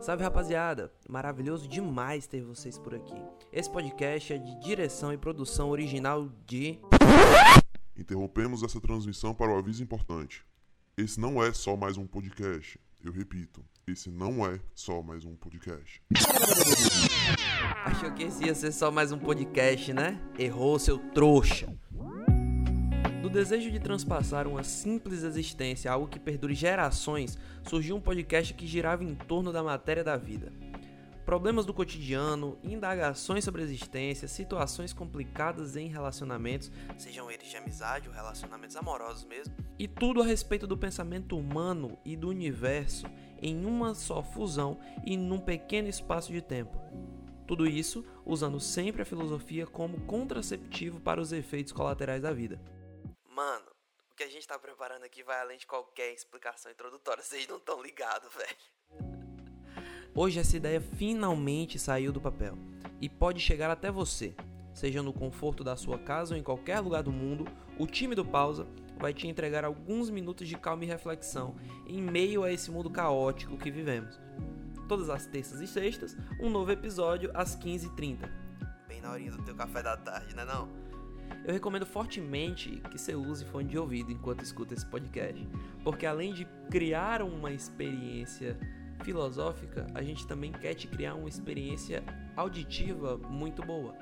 Salve rapaziada, maravilhoso demais ter vocês por aqui. Esse podcast é de direção e produção original de. Interrompemos essa transmissão para o aviso importante. Esse não é só mais um podcast. Eu repito, esse não é só mais um podcast. Achou que esse ia ser só mais um podcast, né? Errou, seu trouxa. Do desejo de transpassar uma simples existência, algo que perdure gerações, surgiu um podcast que girava em torno da matéria da vida. Problemas do cotidiano, indagações sobre a existência, situações complicadas em relacionamentos, sejam eles de amizade ou relacionamentos amorosos mesmo, e tudo a respeito do pensamento humano e do universo em uma só fusão e num pequeno espaço de tempo. Tudo isso usando sempre a filosofia como contraceptivo para os efeitos colaterais da vida. Mano, o que a gente tá preparando aqui vai além de qualquer explicação introdutória, vocês não estão ligados, velho. Hoje essa ideia finalmente saiu do papel e pode chegar até você. Seja no conforto da sua casa ou em qualquer lugar do mundo, o time do Pausa vai te entregar alguns minutos de calma e reflexão em meio a esse mundo caótico que vivemos. Todas as terças e sextas, um novo episódio às 15h30. Bem na horinha do teu café da tarde, né não? Eu recomendo fortemente que você use fone de ouvido enquanto escuta esse podcast, porque além de criar uma experiência filosófica, a gente também quer te criar uma experiência auditiva muito boa.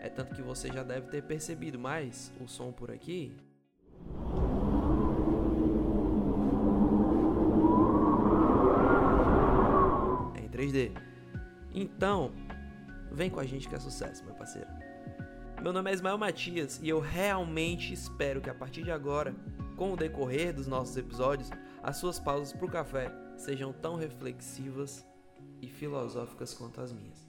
É tanto que você já deve ter percebido, mas o som por aqui é em 3D. Então, vem com a gente que é sucesso, meu parceiro. Meu nome é Ismael Matias e eu realmente espero que a partir de agora, com o decorrer dos nossos episódios, as suas pausas pro café sejam tão reflexivas e filosóficas quanto as minhas.